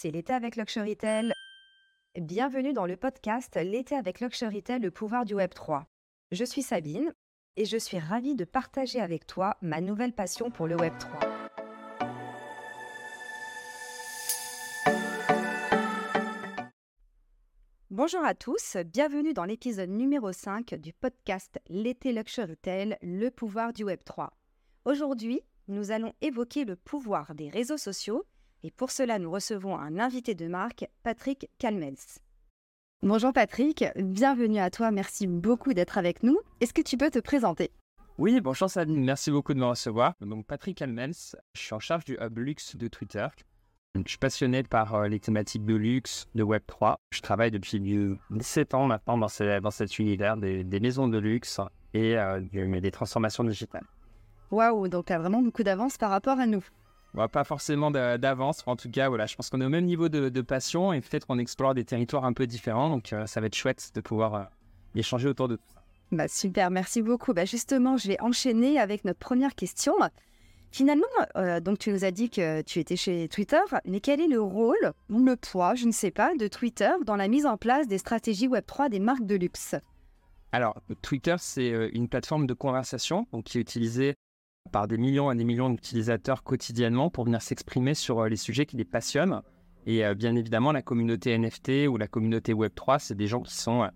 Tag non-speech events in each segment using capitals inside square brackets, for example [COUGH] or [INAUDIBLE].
c'est l'été avec Luxurytel. Bienvenue dans le podcast L'été avec Luxurytel, le pouvoir du Web 3. Je suis Sabine et je suis ravie de partager avec toi ma nouvelle passion pour le Web 3. Bonjour à tous, bienvenue dans l'épisode numéro 5 du podcast L'été Luxurytel, le pouvoir du Web 3. Aujourd'hui, nous allons évoquer le pouvoir des réseaux sociaux et pour cela, nous recevons un invité de marque, Patrick Calmels. Bonjour Patrick, bienvenue à toi, merci beaucoup d'être avec nous. Est-ce que tu peux te présenter? Oui, bonjour Sabine, merci beaucoup de me recevoir. Donc Patrick Calmels, je suis en charge du hub luxe de Twitter. je suis passionné par euh, les thématiques de luxe, de Web3. Je travaille depuis 17 ans maintenant dans, dans cet univers des, maisons de luxe et euh, des transformations digitales. Waouh, donc tu as vraiment beaucoup d'avance par rapport à nous pas forcément d'avance. En tout cas, voilà, je pense qu'on est au même niveau de, passion et peut-être qu'on explore des territoires un peu différents. Donc, euh, ça va être chouette de pouvoir euh, échanger autour de tout ça. Bah, super, merci beaucoup. Bah, justement, je vais enchaîner avec notre première question. Finalement, euh, donc tu nous as dit que tu étais chez Twitter, mais quel est le rôle ou le poids, je ne sais pas, de Twitter dans la mise en place des stratégies Web3 des marques de luxe? Alors, Twitter, c'est une plateforme de conversation donc, qui est utilisée par des millions et des millions d'utilisateurs quotidiennement pour venir s'exprimer sur euh, les sujets qui les passionnent. Et euh, bien évidemment, la communauté NFT ou la communauté Web3, c'est des gens qui sont euh,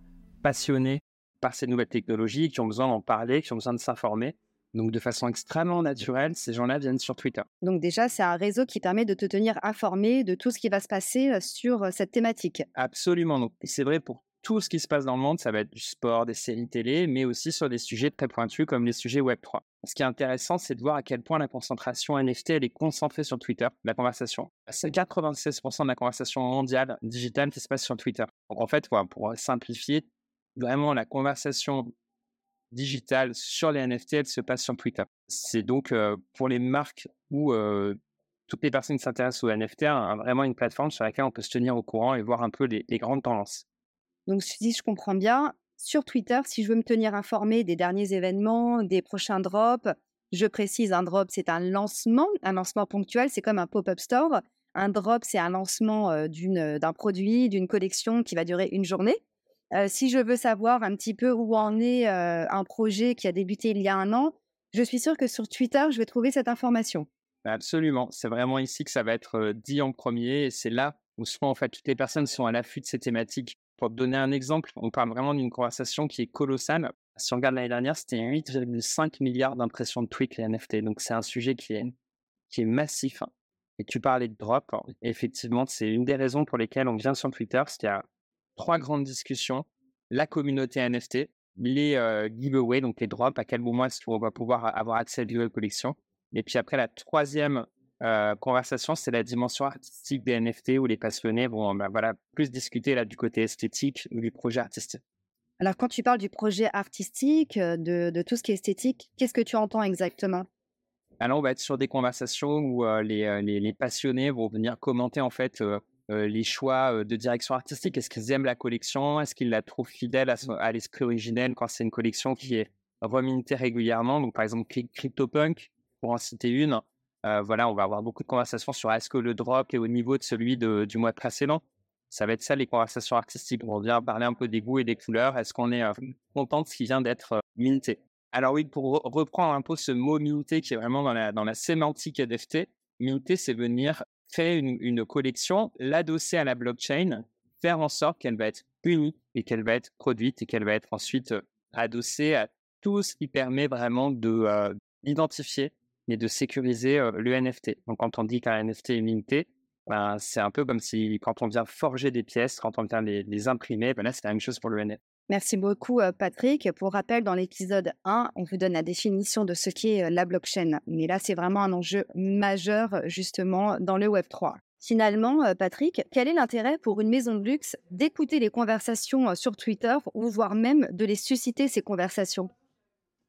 passionnés par ces nouvelles technologies, qui ont besoin d'en parler, qui ont besoin de s'informer. Donc, de façon extrêmement naturelle, ces gens-là viennent sur Twitter. Donc, déjà, c'est un réseau qui permet de te tenir informé de tout ce qui va se passer sur cette thématique. Absolument. Donc, c'est vrai pour tout ce qui se passe dans le monde, ça va être du sport, des séries télé, mais aussi sur des sujets très pointus comme les sujets Web3. Ce qui est intéressant, c'est de voir à quel point la concentration NFT, est concentrée sur Twitter, la conversation. C'est 96% de la conversation mondiale digitale qui se passe sur Twitter. Donc en fait, pour simplifier, vraiment la conversation digitale sur les NFT, elle se passe sur Twitter. C'est donc euh, pour les marques ou euh, toutes les personnes qui s'intéressent aux NFT, vraiment une plateforme sur laquelle on peut se tenir au courant et voir un peu les grandes tendances. Donc, si je comprends bien, sur Twitter, si je veux me tenir informé des derniers événements, des prochains drops, je précise, un drop, c'est un lancement, un lancement ponctuel, c'est comme un pop-up store. Un drop, c'est un lancement d'un produit, d'une collection qui va durer une journée. Si je veux savoir un petit peu où en est un projet qui a débuté il y a un an, je suis sûre que sur Twitter, je vais trouver cette information. Absolument, c'est vraiment ici que ça va être dit en premier c'est là où souvent en fait toutes les personnes sont à l'affût de ces thématiques pour te donner un exemple, on parle vraiment d'une conversation qui est colossale. Si on regarde l'année dernière, c'était 8,5 milliards d'impressions de tweets les NFT. Donc c'est un sujet qui est, qui est massif. Et tu parlais de drop. effectivement, c'est une des raisons pour lesquelles on vient sur Twitter. C'est qu'il y a trois grandes discussions. La communauté NFT, les euh, giveaways, donc les drops, à quel moment est-ce qu'on va pouvoir avoir accès à la collection. Et puis après, la troisième euh, conversation, c'est la dimension artistique des NFT où les passionnés vont bah, voilà, plus discuter là, du côté esthétique ou du projet artistique. Alors, quand tu parles du projet artistique, euh, de, tout ce qui est esthétique, qu'est-ce que tu entends exactement? Alors, on va être sur des conversations où euh, les, les, passionnés vont venir commenter en fait les choix de direction artistique. Est-ce qu'ils aiment la collection? Est-ce qu'ils la trouvent fidèle à, à l'esprit originel quand c'est une collection qui est remintée régulièrement? Donc, par exemple, CryptoPunk, pour en citer une, voilà, on va avoir beaucoup de conversations sur est-ce que le drop est au niveau de celui du mois précédent. Ça va être ça les conversations artistiques. On vient parler un peu des goûts et des couleurs. Est-ce qu'on est euh, content de ce qui vient d'être euh, minté Alors oui, pour reprendre un peu ce mot minté qui est vraiment dans la, dans la sémantique NFT, minté, c'est venir créer une, collection, l'adosser à la blockchain, faire en sorte qu'elle va être unique et qu'elle va être produite et qu'elle va être ensuite adossée à tout ce qui permet vraiment de d'identifier et de sécuriser le NFT. Donc, quand on dit qu'un NFT est limité, ben, c'est un peu comme si quand on vient forger des pièces, quand on vient les, imprimer, ben là, c'est la même chose pour le NFT. Merci beaucoup, Patrick. Pour rappel, dans l'épisode 1, on vous donne la définition de ce qu'est la blockchain. Mais là, c'est vraiment un enjeu majeur, justement, dans le Web3. Finalement, Patrick, quel est l'intérêt pour une maison de luxe d'écouter les conversations sur Twitter ou voire même de les susciter, ces conversations?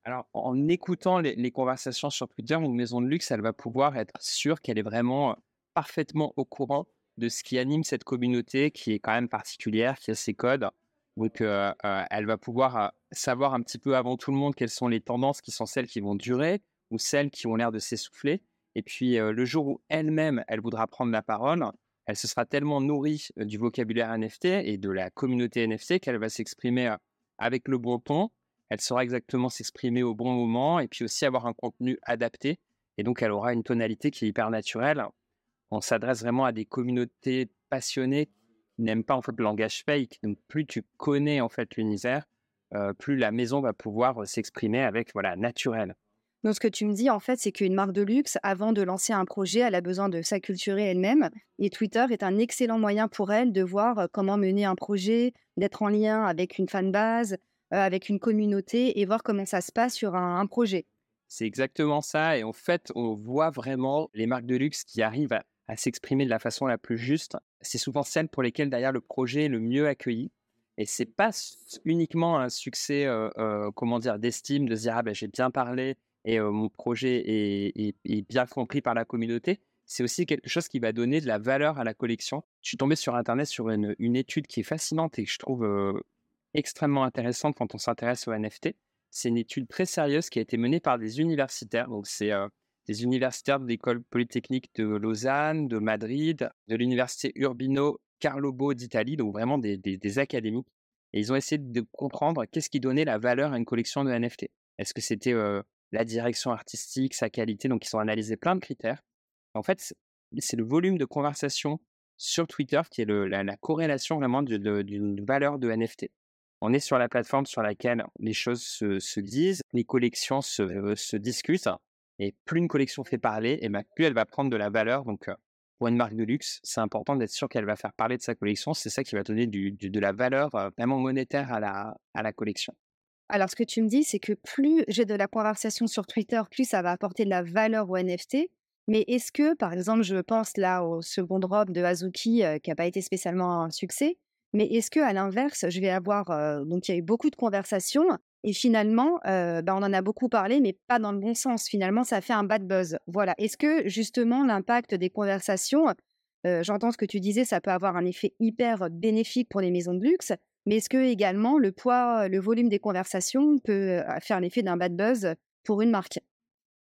Alors, en écoutant les, conversations sur Twitter, une maison de luxe, elle va pouvoir être sûre qu'elle est vraiment parfaitement au courant de ce qui anime cette communauté qui est quand même particulière, qui a ses codes. Donc, elle va pouvoir savoir un petit peu avant tout le monde quelles sont les tendances qui sont celles qui vont durer ou celles qui ont l'air de s'essouffler. Et puis, le jour où elle-même, elle voudra prendre la parole, elle se sera tellement nourrie du vocabulaire NFT et de la communauté NFT qu'elle va s'exprimer avec le bon ton. Elle saura exactement s'exprimer au bon moment et puis aussi avoir un contenu adapté. Et donc, elle aura une tonalité qui est hyper naturelle. On s'adresse vraiment à des communautés passionnées qui n'aiment pas en fait le langage fake. Donc, plus tu connais en fait l'univers, plus la maison va pouvoir s'exprimer avec voilà naturel. Donc, ce que tu me dis, en fait, c'est qu'une marque de luxe, avant de lancer un projet, elle a besoin de s'acculturer elle-même. Et Twitter est un excellent moyen pour elle de voir comment mener un projet, d'être en lien avec une fanbase, avec une communauté et voir comment ça se passe sur un, projet. C'est exactement ça. Et en fait, on voit vraiment les marques de luxe qui arrivent à, s'exprimer de la façon la plus juste. C'est souvent celles pour lesquelles, d'ailleurs, le projet est le mieux accueilli. Et c'est pas uniquement un succès, comment dire, d'estime, de se dire ah ben j'ai bien parlé et mon projet est, bien compris par la communauté. C'est aussi quelque chose qui va donner de la valeur à la collection. Je suis tombé sur internet sur une, une étude qui est fascinante et que je trouve extrêmement intéressante quand on s'intéresse aux NFT. C'est une étude très sérieuse qui a été menée par des universitaires. Donc c'est des universitaires de l'école polytechnique de Lausanne, de Madrid, de l'université Urbino Carlo Bo d'Italie, donc vraiment des, des, académiques. Et ils ont essayé de comprendre qu'est-ce qui donnait la valeur à une collection de NFT. Est-ce que c'était la direction artistique, sa qualité? Donc, ils ont analysé plein de critères. En fait, c'est le volume de conversation sur Twitter qui est la, corrélation vraiment d'une valeur de NFT. On est sur la plateforme sur laquelle les choses se, disent, les collections se, se, discutent, et plus une collection fait parler, et ben, plus elle va prendre de la valeur. Donc, pour une marque de luxe, c'est important d'être sûr qu'elle va faire parler de sa collection. C'est ça qui va donner de la valeur vraiment monétaire à la, à la collection. Alors, ce que tu me dis, c'est que plus j'ai de la conversation sur Twitter, plus ça va apporter de la valeur au NFT. Mais est-ce que, par exemple, je pense là au second drop de Azuki, qui n'a pas été spécialement un succès, mais est-ce que à l'inverse, je vais avoir donc il y a eu beaucoup de conversations et finalement, bah, on en a beaucoup parlé, mais pas dans le bon sens. Finalement, ça fait un bad buzz. Voilà. Est-ce que justement l'impact des conversations, j'entends ce que tu disais, ça peut avoir un effet hyper bénéfique pour les maisons de luxe, mais est-ce que également le poids, le volume des conversations peut faire l'effet d'un bad buzz pour une marque?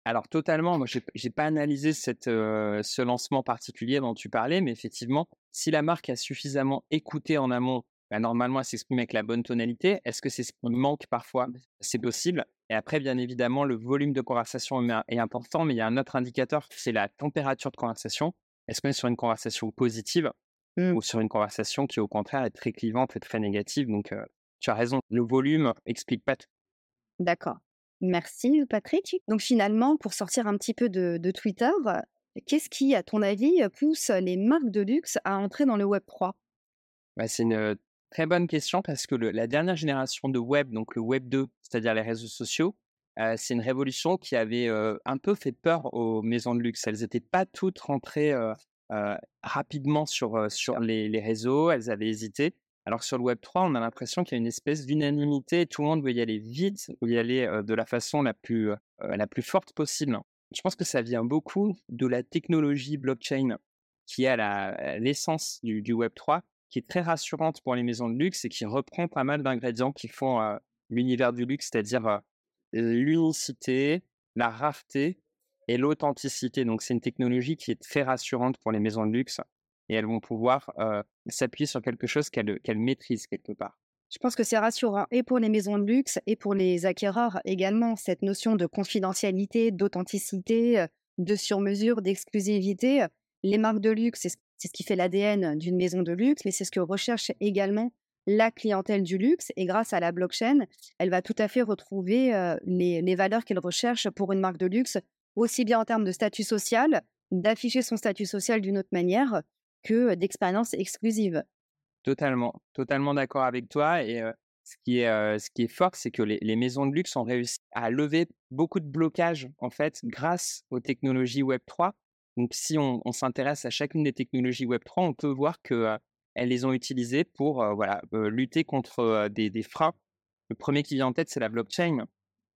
Alors totalement, moi je n'ai pas analysé cette, ce lancement particulier dont tu parlais, mais effectivement, si la marque a suffisamment écouté en amont, bah, normalement elle s'exprime avec la bonne tonalité. Est-ce que c'est ce qui manque parfois? C'est possible. Et après, bien évidemment, le volume de conversation est important, mais il y a un autre indicateur, c'est la température de conversation. Est-ce qu'on est sur une conversation positive mmh. ou sur une conversation qui, au contraire, est très clivante et très négative? Donc, tu as raison, le volume explique pas tout. D'accord. Merci Patrick. Donc finalement, pour sortir un petit peu de, Twitter, qu'est-ce qui, à ton avis, pousse les marques de luxe à entrer dans le Web 3 bah, C'est une très bonne question parce que la dernière génération de Web, donc le Web 2, c'est-à-dire les réseaux sociaux, c'est une révolution qui avait un peu fait peur aux maisons de luxe. Elles n'étaient pas toutes rentrées rapidement sur, sur les, les, réseaux, elles avaient hésité. Alors sur le Web 3, on a l'impression qu'il y a une espèce d'unanimité, tout le monde veut y aller vite, veut y aller de la façon la plus, la plus forte possible. Je pense que ça vient beaucoup de la technologie blockchain qui est à l'essence du, du, Web 3, qui est très rassurante pour les maisons de luxe et qui reprend pas mal d'ingrédients qui font l'univers du luxe, c'est-à-dire l'unicité, la rareté et l'authenticité. Donc c'est une technologie qui est très rassurante pour les maisons de luxe et elles vont pouvoir s'appuyer sur quelque chose qu'elles maîtrisent quelque part. Je pense que c'est rassurant et pour les maisons de luxe et pour les acquéreurs également, cette notion de confidentialité, d'authenticité, de sur-mesure, d'exclusivité. Les marques de luxe, c'est ce qui fait l'ADN d'une maison de luxe, mais c'est ce que recherche également la clientèle du luxe. Et grâce à la blockchain, elle va tout à fait retrouver les, les valeurs qu'elle recherche pour une marque de luxe, aussi bien en termes de statut social, d'afficher son statut social d'une autre manière, que d'expériences exclusives. Totalement, totalement d'accord avec toi. Et ce, qui est, ce qui est fort, c'est que les, maisons de luxe ont réussi à lever beaucoup de blocages, en fait, grâce aux technologies Web3. Donc, si on, s'intéresse à chacune des technologies Web3, on peut voir qu'elles les ont utilisées pour voilà, lutter contre des, des, freins. Le premier qui vient en tête, c'est la blockchain.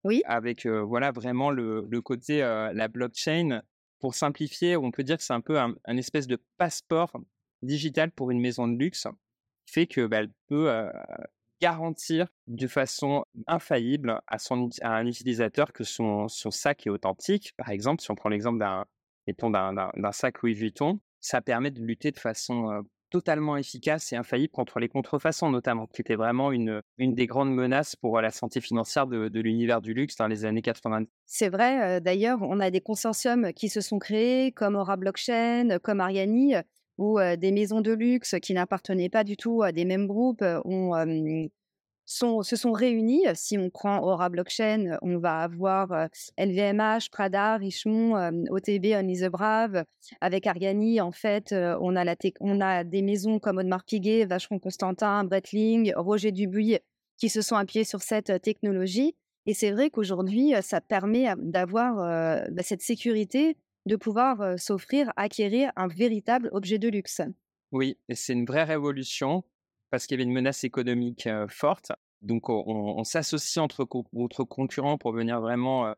Oui. Avec voilà, vraiment le, le côté, la blockchain pour simplifier, on peut dire que c'est un peu un, espèce de passeport digital pour une maison de luxe, fait que bah, elle peut garantir de façon infaillible à, son, à un utilisateur que son, son, sac est authentique. Par exemple, si on prend l'exemple d'un d'un sac Louis Vuitton, ça permet de lutter de façon totalement efficace et infaillible contre les contrefaçons, notamment, qui était vraiment une, une des grandes menaces pour la santé financière de, l'univers du luxe dans les années 80. C'est vrai, d'ailleurs, on a des consortiums qui se sont créés, comme Aura Blockchain, comme Ariani, où des maisons de luxe qui n'appartenaient pas du tout à des mêmes groupes ont se sont réunis. Si on prend Aura Blockchain, on va avoir LVMH, Prada, Richemont, OTB, Only the Brave. Avec Argani, en fait, on, a la on a des maisons comme Audemars Piguet, Vacheron Constantin, Breitling, Roger Dubuis qui se sont appuyés sur cette technologie. Et c'est vrai qu'aujourd'hui, ça permet d'avoir bah, cette sécurité de pouvoir s'offrir, acquérir un véritable objet de luxe. Oui, et c'est une vraie révolution parce qu'il y avait une menace économique forte. Donc, on, s'associe entre, concurrents pour venir vraiment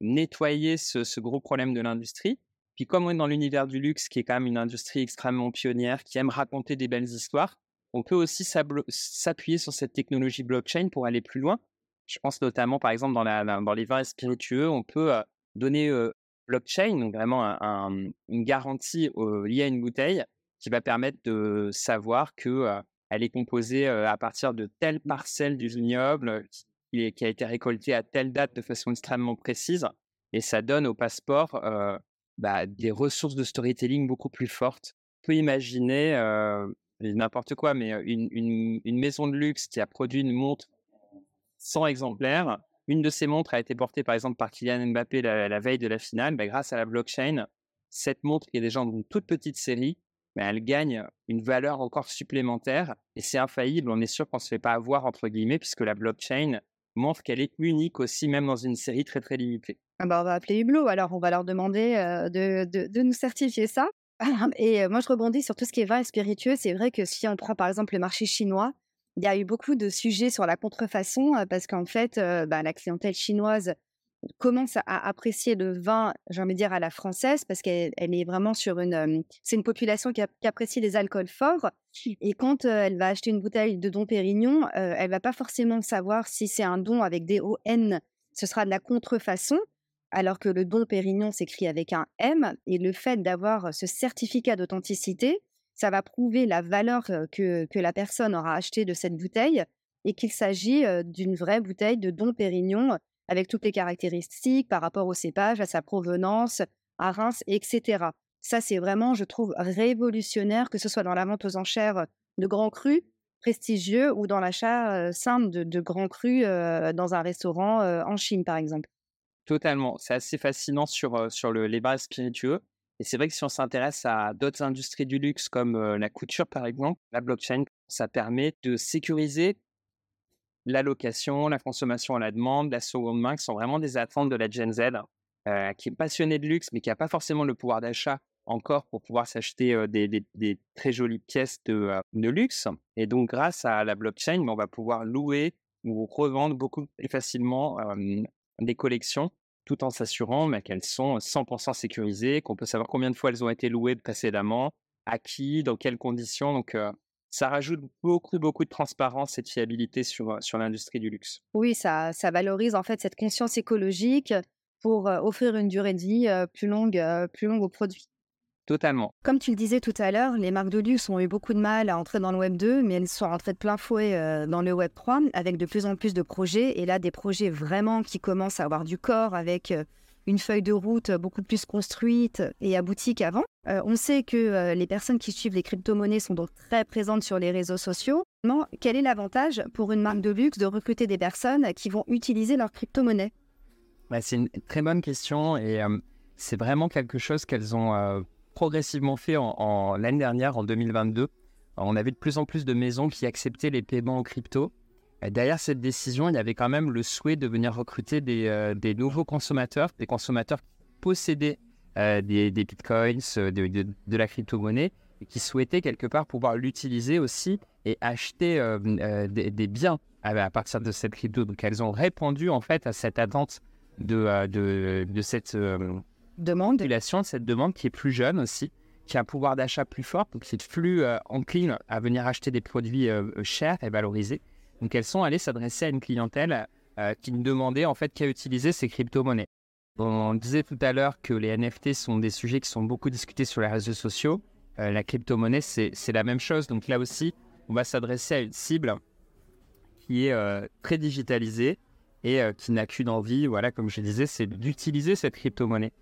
nettoyer ce, gros problème de l'industrie. Puis, comme on est dans l'univers du luxe, qui est quand même une industrie extrêmement pionnière, qui aime raconter des belles histoires, on peut aussi s'appuyer sur cette technologie blockchain pour aller plus loin. Je pense notamment, par exemple, dans, les vins spiritueux, on peut donner blockchain, donc vraiment une garantie liée à une bouteille, qui va permettre de savoir que elle est composée à partir de telle parcelle du vignoble qui, a été récoltée à telle date de façon extrêmement précise. Et ça donne au passeport bah, des ressources de storytelling beaucoup plus fortes. On peut imaginer n'importe quoi, mais une, maison de luxe qui a produit une montre 100 exemplaires. Une de ces montres a été portée par exemple par Kylian Mbappé la, veille de la finale. Bah, grâce à la blockchain, cette montre qui est déjà dans une toute petite série mais elle gagne une valeur encore supplémentaire et c'est infaillible. On est sûr qu'on ne se fait pas avoir, entre guillemets, puisque la blockchain montre qu'elle est unique aussi, même dans une série très très limitée. Ah bah on va appeler Hublot, alors on va leur demander de, de, nous certifier ça. [LAUGHS] Et moi, je rebondis sur tout ce qui est vin et spiritueux. C'est vrai que si on prend par exemple le marché chinois, il y a eu beaucoup de sujets sur la contrefaçon parce qu'en fait, bah, la clientèle chinoise commence à apprécier le vin, j'ai envie de dire à la française, parce qu'elle est vraiment sur une, c'est une population qui, apprécie les alcools forts. Et quand elle va acheter une bouteille de Don Pérignon, elle va pas forcément savoir si c'est un don avec des ON, ce sera de la contrefaçon, alors que le Don Pérignon s'écrit avec un M. Et le fait d'avoir ce certificat d'authenticité, ça va prouver la valeur que, que la personne aura acheté de cette bouteille et qu'il s'agit d'une vraie bouteille de Don Pérignon avec toutes les caractéristiques par rapport au cépage, à sa provenance, à Reims, etc. Ça, c'est vraiment, je trouve, révolutionnaire, que ce soit dans la vente aux enchères de grands crus prestigieux ou dans l'achat simple de, grands crus dans un restaurant en Chine, par exemple. Totalement. C'est assez fascinant sur, sur le, les bars spiritueux. Et c'est vrai que si on s'intéresse à d'autres industries du luxe comme la couture, par exemple, la blockchain, ça permet de sécuriser la location, la consommation à la demande, la seconde main, qui sont vraiment des attentes de la Gen Z, euh, qui est passionnée de luxe, mais qui n'a pas forcément le pouvoir d'achat encore pour pouvoir s'acheter euh, des, très jolies pièces euh, de, luxe. Et donc, grâce à la blockchain, ben, on va pouvoir louer ou revendre beaucoup plus facilement des collections tout en s'assurant ben, qu'elles sont 100% sécurisées, qu'on peut savoir combien de fois elles ont été louées précédemment, à qui, dans quelles conditions. Donc, ça rajoute beaucoup, beaucoup de transparence et de fiabilité sur, sur l'industrie du luxe. Oui, ça, ça valorise en fait cette conscience écologique pour offrir une durée de vie plus longue, plus longue aux produits. Totalement. Comme tu le disais tout à l'heure, les marques de luxe ont eu beaucoup de mal à entrer dans le Web 2, mais elles sont rentrées de plein fouet dans le Web 3 avec de plus en plus de projets. Et là, des projets vraiment qui commencent à avoir du corps avec une feuille de route beaucoup plus construite et aboutie qu'avant. Euh, on sait que euh, les personnes qui suivent les crypto-monnaies sont donc très présentes sur les réseaux sociaux. quel est l'avantage pour une marque de luxe de recruter des personnes qui vont utiliser leur crypto-monnaie bah, C'est une très bonne question et euh, c'est vraiment quelque chose qu'elles ont progressivement fait en l'année dernière, en 2022. On avait de plus en plus de maisons qui acceptaient les paiements en crypto. Derrière cette décision, il y avait quand même le souhait de venir recruter des, euh, nouveaux consommateurs, des consommateurs qui possédaient euh, des, bitcoins, euh, de, la crypto-monnaie, et qui souhaitaient quelque part pouvoir l'utiliser aussi et acheter des, biens à, partir de cette crypto. Donc elles ont répondu en fait à cette attente de, de, cette demande. cette demande qui est plus jeune aussi, qui a un pouvoir d'achat plus fort, donc qui est plus encline à venir acheter des produits chers et valorisés. Donc elles sont allées s'adresser à une clientèle euh, qui ne demandait en fait qu'à utiliser ces crypto-monnaies. On disait tout à l'heure que les NFT sont des sujets qui sont beaucoup discutés sur les réseaux sociaux. la crypto-monnaie, c'est la même chose. Donc là aussi, on va s'adresser à une cible qui est très digitalisée et qui n'a qu'une envie, voilà, comme je disais, c'est d'utiliser cette crypto-monnaie.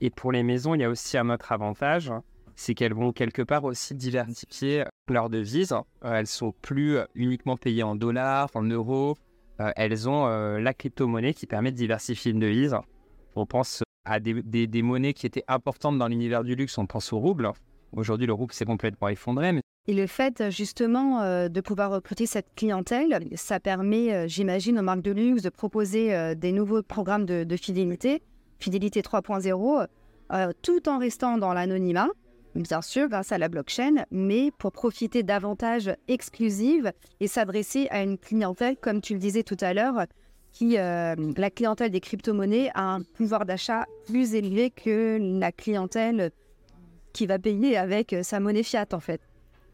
Et pour les maisons, il y a aussi un autre avantage, c'est qu'elles vont quelque part aussi diversifier leurs devises. elles sont plus uniquement payées en dollars, en euros. elles ont la crypto-monnaie qui permet de diversifier une devise. On pense à des, monnaies qui étaient importantes dans l'univers du luxe, on pense au rouble. Aujourd'hui, le rouble s'est complètement effondré. Et le fait justement euh, de pouvoir recruter cette clientèle, ça permet, euh, j'imagine, aux marques de luxe de proposer euh, des nouveaux programmes de, fidélité, fidélité 3.0, tout en restant dans l'anonymat, bien sûr grâce à la blockchain, mais pour profiter davantage exclusive et s'adresser à une clientèle, comme tu le disais tout à l'heure, qui, euh, la clientèle des crypto-monnaies a un pouvoir d'achat plus élevé que la clientèle qui va payer avec euh, sa monnaie fiat, en fait.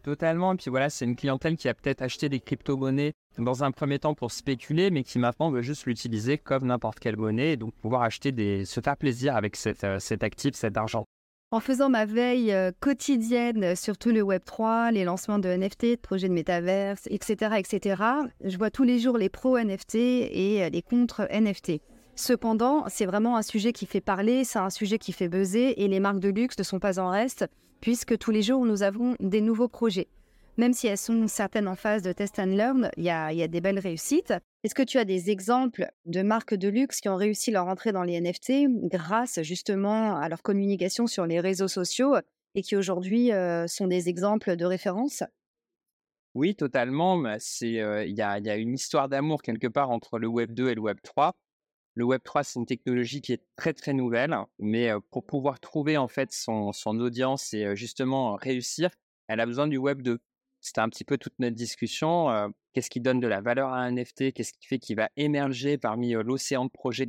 Totalement. Et puis voilà, c'est une clientèle qui a peut-être acheté des crypto-monnaies dans un premier temps pour spéculer, mais qui maintenant veut juste l'utiliser comme n'importe quelle monnaie et donc pouvoir acheter des, se faire plaisir avec cette, euh, cet actif, cet argent. En faisant ma veille euh, quotidienne sur tout le Web3, les lancements de NFT, de projets de métaverse, etc., etc., je vois tous les jours les pros NFT et euh, les contre NFT. Cependant, c'est vraiment un sujet qui fait parler, c'est un sujet qui fait buzzer et les marques de luxe ne sont pas en reste puisque tous les jours nous avons des nouveaux projets même si elles sont certaines en phase de test and learn, il y a, des belles réussites. Est-ce que tu as des exemples de marques de luxe qui ont réussi leur entrée dans les NFT grâce justement à leur communication sur les réseaux sociaux et qui aujourd'hui euh, sont des exemples de référence Oui, totalement. Euh, il y, a, une histoire d'amour quelque part entre le Web 2 et le Web 3. Le Web 3, c'est une technologie qui est très très nouvelle, mais pour pouvoir trouver en fait son, son audience et justement réussir, elle a besoin du Web 2 c'était un petit peu toute notre discussion. qu'est-ce qui donne de la valeur à un NFT Qu'est-ce qui fait qu'il va émerger parmi l'océan de projets?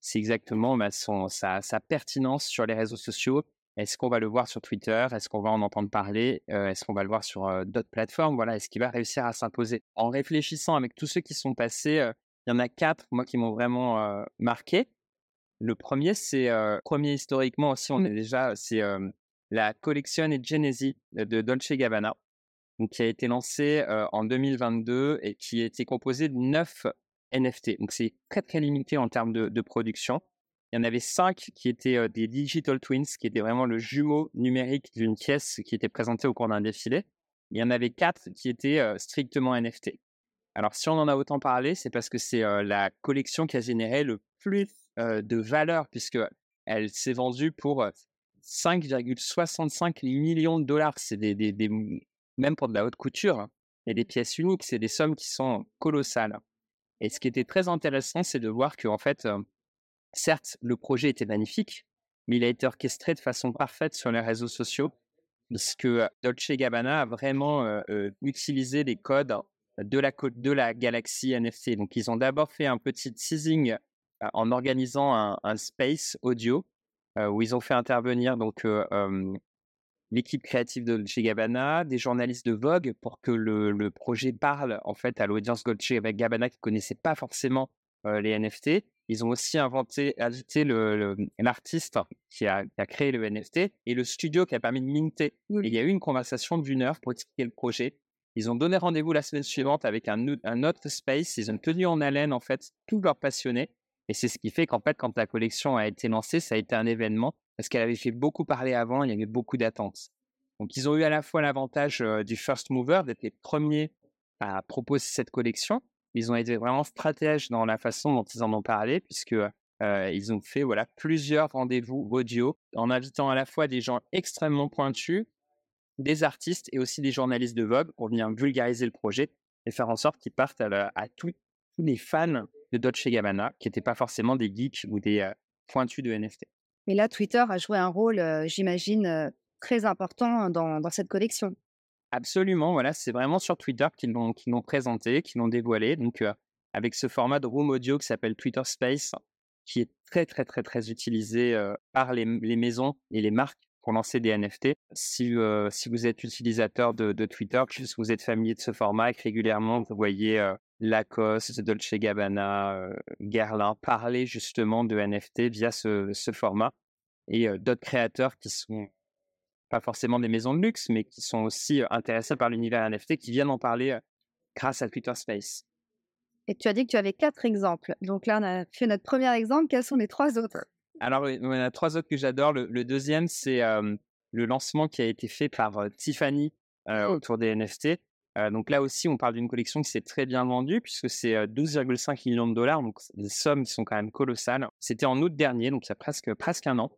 C'est exactement bah, son, sa, pertinence sur les réseaux sociaux. Est-ce qu'on va le voir sur Twitter? Est-ce qu'on va en entendre parler? Est-ce qu'on va le voir sur d'autres plateformes? Voilà, est-ce qu'il va réussir à s'imposer? En réfléchissant avec tous ceux qui sont passés, il y en a quatre, moi, qui m'ont vraiment marqué. Le premier, c'est premier historiquement aussi, on est déjà, c'est la collection Genesi de Dolce Gabbana qui a été lancé en 2022 et qui été composé de 9 NFT. Donc c'est très très limité en termes de, production. Il y en avait 5 qui étaient des digital twins, qui étaient vraiment le jumeau numérique d'une pièce qui était présentée au cours d'un défilé. Il y en avait 4 qui étaient strictement NFT. Alors si on en a autant parlé, c'est parce que c'est la collection qui a généré le plus de valeur puisque elle s'est vendue pour 5,65 millions de dollars. C'est des, même pour de la haute couture, a des pièces uniques, c'est des sommes qui sont colossales. Et ce qui était très intéressant, c'est de voir que, en fait, certes, le projet était magnifique, mais il a été orchestré de façon parfaite sur les réseaux sociaux, parce que Dolce Gabbana a vraiment utilisé les codes de la, de la galaxie NFT. Donc, ils ont d'abord fait un petit teasing en organisant un, un space audio où ils ont fait intervenir donc l'équipe créative de Dolce Gabbana, des journalistes de Vogue pour que le, projet parle en fait à l'audience Dolce Gabbana qui connaissait pas forcément les NFT. Ils ont aussi inventé, ajouté l'artiste qui a, créé le NFT et le studio qui a permis de minter. il y a eu une conversation d'une heure pour expliquer le projet. Ils ont donné rendez-vous la semaine suivante avec un, un autre space. Ils ont tenu en haleine en fait tous leurs passionnés. Et c'est ce qui fait qu'en fait, quand la collection a été lancée, ça a été un événement parce qu'elle avait fait beaucoup parler avant, il y avait beaucoup d'attentes. Donc, ils ont eu à la fois l'avantage du first mover, d'être les premiers à proposer cette collection. Ils ont été vraiment stratèges dans la façon dont ils en ont parlé, puisque ils ont fait voilà plusieurs rendez-vous audio en invitant à la fois des gens extrêmement pointus, des artistes et aussi des journalistes de Vogue pour venir vulgariser le projet et faire en sorte qu'ils partent à, tous les fans de Dolce Gabbana qui n'étaient pas forcément des geeks ou des pointus de NFT. Mais là, Twitter a joué un rôle, j'imagine, très important dans, cette collection. Absolument, voilà, c'est vraiment sur Twitter qu'ils l'ont, présenté, qu'ils l'ont dévoilé. Donc, avec ce format de room audio qui s'appelle Twitter Space, qui est très, très, très, très utilisé par les, maisons et les marques pour lancer des NFT. Si, si vous êtes utilisateur de, Twitter, que vous êtes familier de ce format et que régulièrement vous voyez Lacoste, Dolce Gabbana, euh, Guerlain parler justement de NFT via ce, format et d'autres créateurs qui sont pas forcément des maisons de luxe, mais qui sont aussi intéressées par l'univers NFT, qui viennent en parler grâce à Twitter Space. Et tu as dit que tu avais quatre exemples. Donc là, on a fait notre premier exemple. Quels sont les trois autres? Alors, il y en a trois autres que j'adore. Le, deuxième, c'est le lancement qui a été fait par Tiffany oh. autour des NFT. donc là aussi, on parle d'une collection qui s'est très bien vendue puisque c'est 12,5 millions de dollars. Donc les sommes sont quand même colossales. C'était en août dernier, donc il y a presque, presque un an.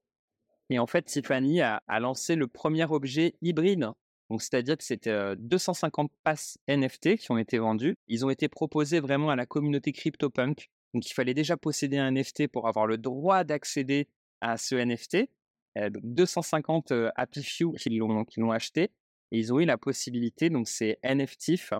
Et en fait, Tiffany a, a lancé le premier objet hybride donc, c'est-à-dire que c'était 250 passes NFT qui ont été vendus. Ils ont été proposés vraiment à la communauté CryptoPunk. Donc, il fallait déjà posséder un NFT pour avoir le droit d'accéder à ce NFT. 250 Happy Few [LAUGHS] qui l'ont acheté. Et ils ont eu la possibilité, donc c'est NFTIF,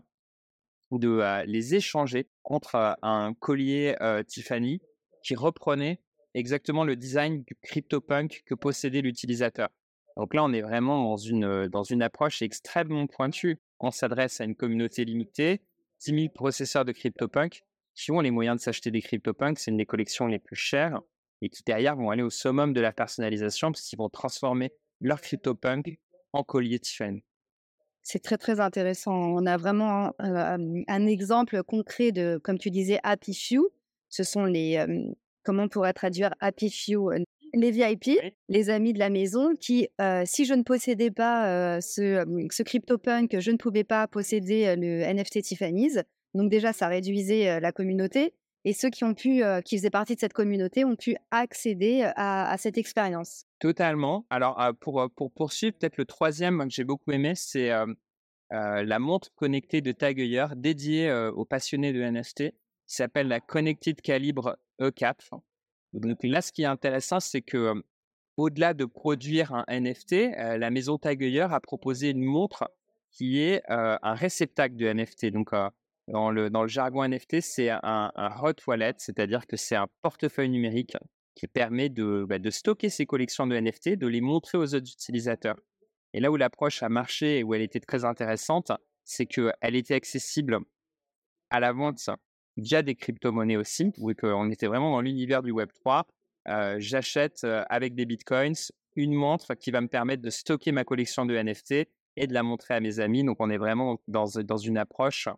de les échanger contre un collier Tiffany qui reprenait exactement le design du CryptoPunk que possédait l'utilisateur. Donc là, on est vraiment dans une, dans une approche extrêmement pointue. On s'adresse à une communauté limitée, 10 000 processeurs de CryptoPunk qui ont les moyens de s'acheter des CryptoPunks. C'est une des collections les plus chères et qui derrière vont aller au summum de la personnalisation parce qu'ils vont transformer leur CryptoPunk en collier Tiffany. C'est très très intéressant. On a vraiment un, exemple concret de, comme tu disais, Happy Few. Ce sont les, comment on pourrait traduire Happy Few les VIP, les amis de la maison, qui, si je ne possédais pas ce, ce CryptoPunk, je ne pouvais pas posséder le NFT Tiffany's. Donc déjà, ça réduisait la communauté. Et ceux qui ont pu, qui faisaient partie de cette communauté, ont pu accéder à, cette expérience. Totalement. Alors pour, pour poursuivre, peut-être le troisième que j'ai beaucoup aimé, c'est la montre connectée de Tag Heuer dédiée aux passionnés de NFT. s'appelle la Connected Calibre E4. Donc là, ce qui est intéressant, c'est que au-delà de produire un NFT, la maison Tagueilleur a proposé une montre qui est un réceptacle de NFT. Donc dans le, jargon NFT, c'est un, hot wallet, c'est-à-dire que c'est un portefeuille numérique qui permet de, bah, stocker ses collections de NFT, de les montrer aux autres utilisateurs. Et là où l'approche a marché et où elle était très intéressante, c'est qu'elle était accessible à la vente via des crypto-monnaies aussi, où on était vraiment dans l'univers du Web3. Euh, j'achète euh, avec des bitcoins une montre qui va me permettre de stocker ma collection de NFT et de la montrer à mes amis. Donc, on est vraiment dans une approche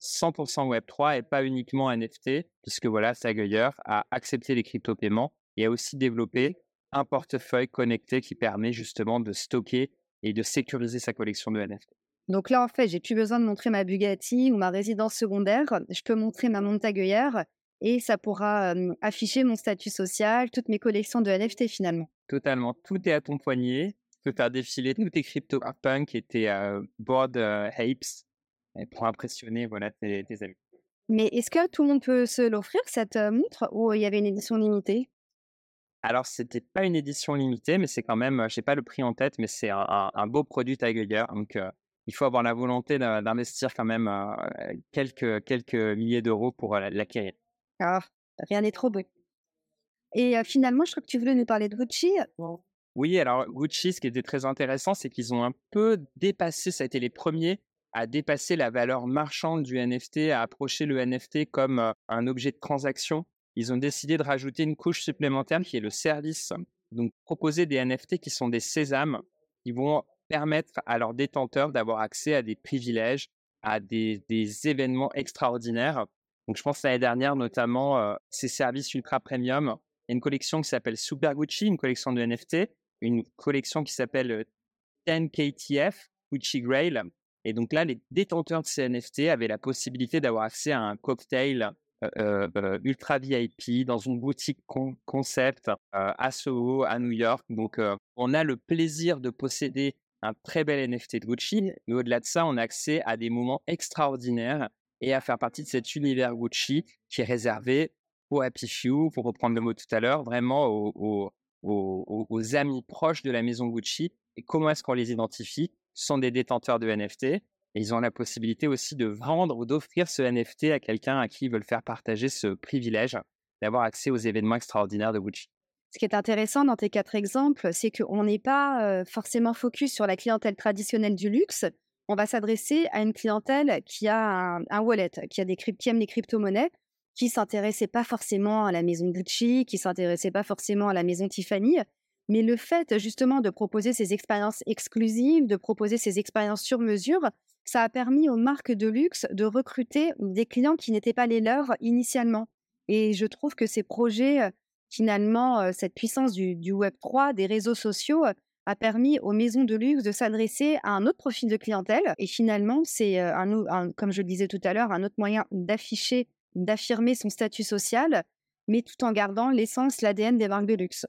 100% Web3 et pas uniquement NFT, puisque voilà, Sagueyer a accepté les crypto-paiements et a aussi développé un portefeuille connecté qui permet justement de stocker et de sécuriser sa collection de NFT. Donc là, en fait, j'ai plus besoin de montrer ma Bugatti ou ma résidence secondaire. Je peux montrer ma montagueillère et ça pourra afficher mon statut social, toutes mes collections de NFT finalement. Totalement. Tout est à ton poignet. Tu peux faire défiler tous tes CryptoPunk et tes board apes pour impressionner voilà, tes, amis. Mais est-ce que tout le monde peut se l'offrir, cette montre, ou il y avait une édition limitée? Alors, c'était pas une édition limitée, mais c'est quand même, je sais pas le prix en tête, mais c'est un, beau produit Tagueilleur. Donc, il faut avoir la volonté d'investir quand même quelques, quelques milliers d'euros pour l'acquérir. Ah, rien n'est trop beau. Et finalement, je crois que tu voulais nous parler de Gucci. Oui, alors Gucci, ce qui était très intéressant, c'est qu'ils ont un peu dépassé, ça a été les premiers à dépasser la valeur marchande du NFT, à approcher le NFT comme un objet de transaction. Ils ont décidé de rajouter une couche supplémentaire qui est le service. Donc, proposer des NFT qui sont des sésames, qui vont permettre à leurs détenteurs d'avoir accès à des privilèges, à des, événements extraordinaires. Donc, je pense l'année dernière, notamment, ces services ultra premium. Il y a une collection qui s'appelle Super Gucci, une collection de NFT, une collection qui s'appelle 10KTF, euh, Gucci Grail. Et donc là, les détenteurs de ces NFT avaient la possibilité d'avoir accès à un cocktail euh, ultra VIP dans une boutique concept à Soho, à New York. Donc, on a le plaisir de posséder un très bel NFT de Gucci, mais au-delà de ça, on a accès à des moments extraordinaires et à faire partie de cet univers Gucci qui est réservé aux happy few, pour reprendre le mot tout à l'heure, vraiment aux, amis proches de la maison Gucci. Et comment est-ce qu'on les identifie? Sont des détenteurs de NFT et ils ont la possibilité aussi de vendre ou d'offrir ce NFT à quelqu'un à qui ils veulent faire partager ce privilège d'avoir accès aux événements extraordinaires de Gucci. Ce qui est intéressant dans tes quatre exemples, c'est qu'on n'est pas forcément focus sur la clientèle traditionnelle du luxe. On va s'adresser à une clientèle qui a un, wallet, qui, a des, qui aime les crypto-monnaies, qui s'intéressait pas forcément à la maison Gucci, qui s'intéressait pas forcément à la maison Tiffany. Mais le fait justement de proposer ces expériences exclusives, de proposer ces expériences sur mesure, ça a permis aux marques de luxe de recruter des clients qui n'étaient pas les leurs initialement. Et je trouve que ces projets, euh, finalement, euh, cette puissance du, Web 3, des réseaux sociaux, euh, a permis aux maisons de luxe de s'adresser à un autre profil de clientèle. Et finalement, c'est, un, comme je le disais tout à l'heure, un autre moyen d'afficher, d'affirmer son statut social, mais tout en gardant l'essence, l'ADN des marques de luxe.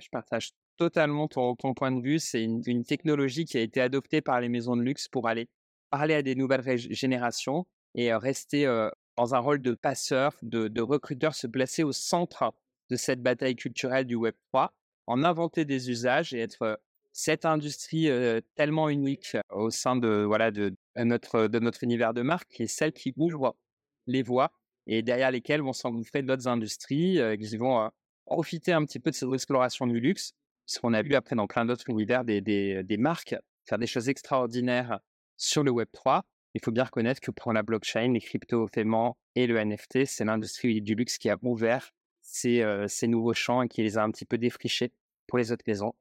Je partage totalement ton, point de vue. C'est une, technologie qui a été adoptée par les maisons de luxe pour aller parler à des nouvelles générations et rester dans un rôle de passeur, de, recruteur, se placer au centre de cette bataille culturelle du Web 3, en inventer des usages et être cette industrie tellement unique au sein de, notre, de notre univers de marque, qui est celle qui ouvre les voies et derrière lesquelles vont s'engouffrer d'autres industries qui vont profiter un petit peu de cette exploration du luxe, ce qu'on a vu après dans plein d'autres univers des, des, marques faire des choses extraordinaires sur le Web 3. Il faut bien reconnaître que pour la blockchain, les crypto-paiements et le NFT, c'est l'industrie du luxe qui a ouvert ces, ces nouveaux champs et qui les a un petit peu défrichés pour les autres maisons.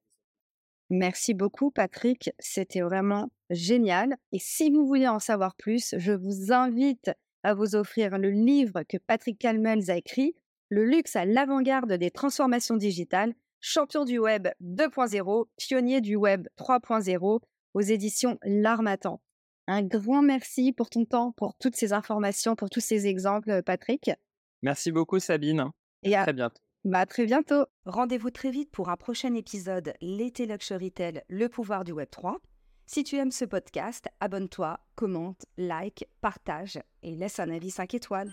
Merci beaucoup, Patrick. C'était vraiment génial. Et si vous voulez en savoir plus, je vous invite à vous offrir le livre que Patrick Calmels a écrit, Le luxe à l'avant-garde des transformations digitales, champion du web 2.0, pionnier du web 3.0 aux éditions L'Armatan. Un grand merci pour ton temps, pour toutes ces informations, pour tous ces exemples, Patrick. Merci beaucoup, Sabine. Et à très bientôt. Bah, très bientôt. Rendez-vous très vite pour un prochain épisode L'été Luxury Tale, le pouvoir du Web 3. Si tu aimes ce podcast, abonne-toi, commente, like, partage et laisse un avis 5 étoiles.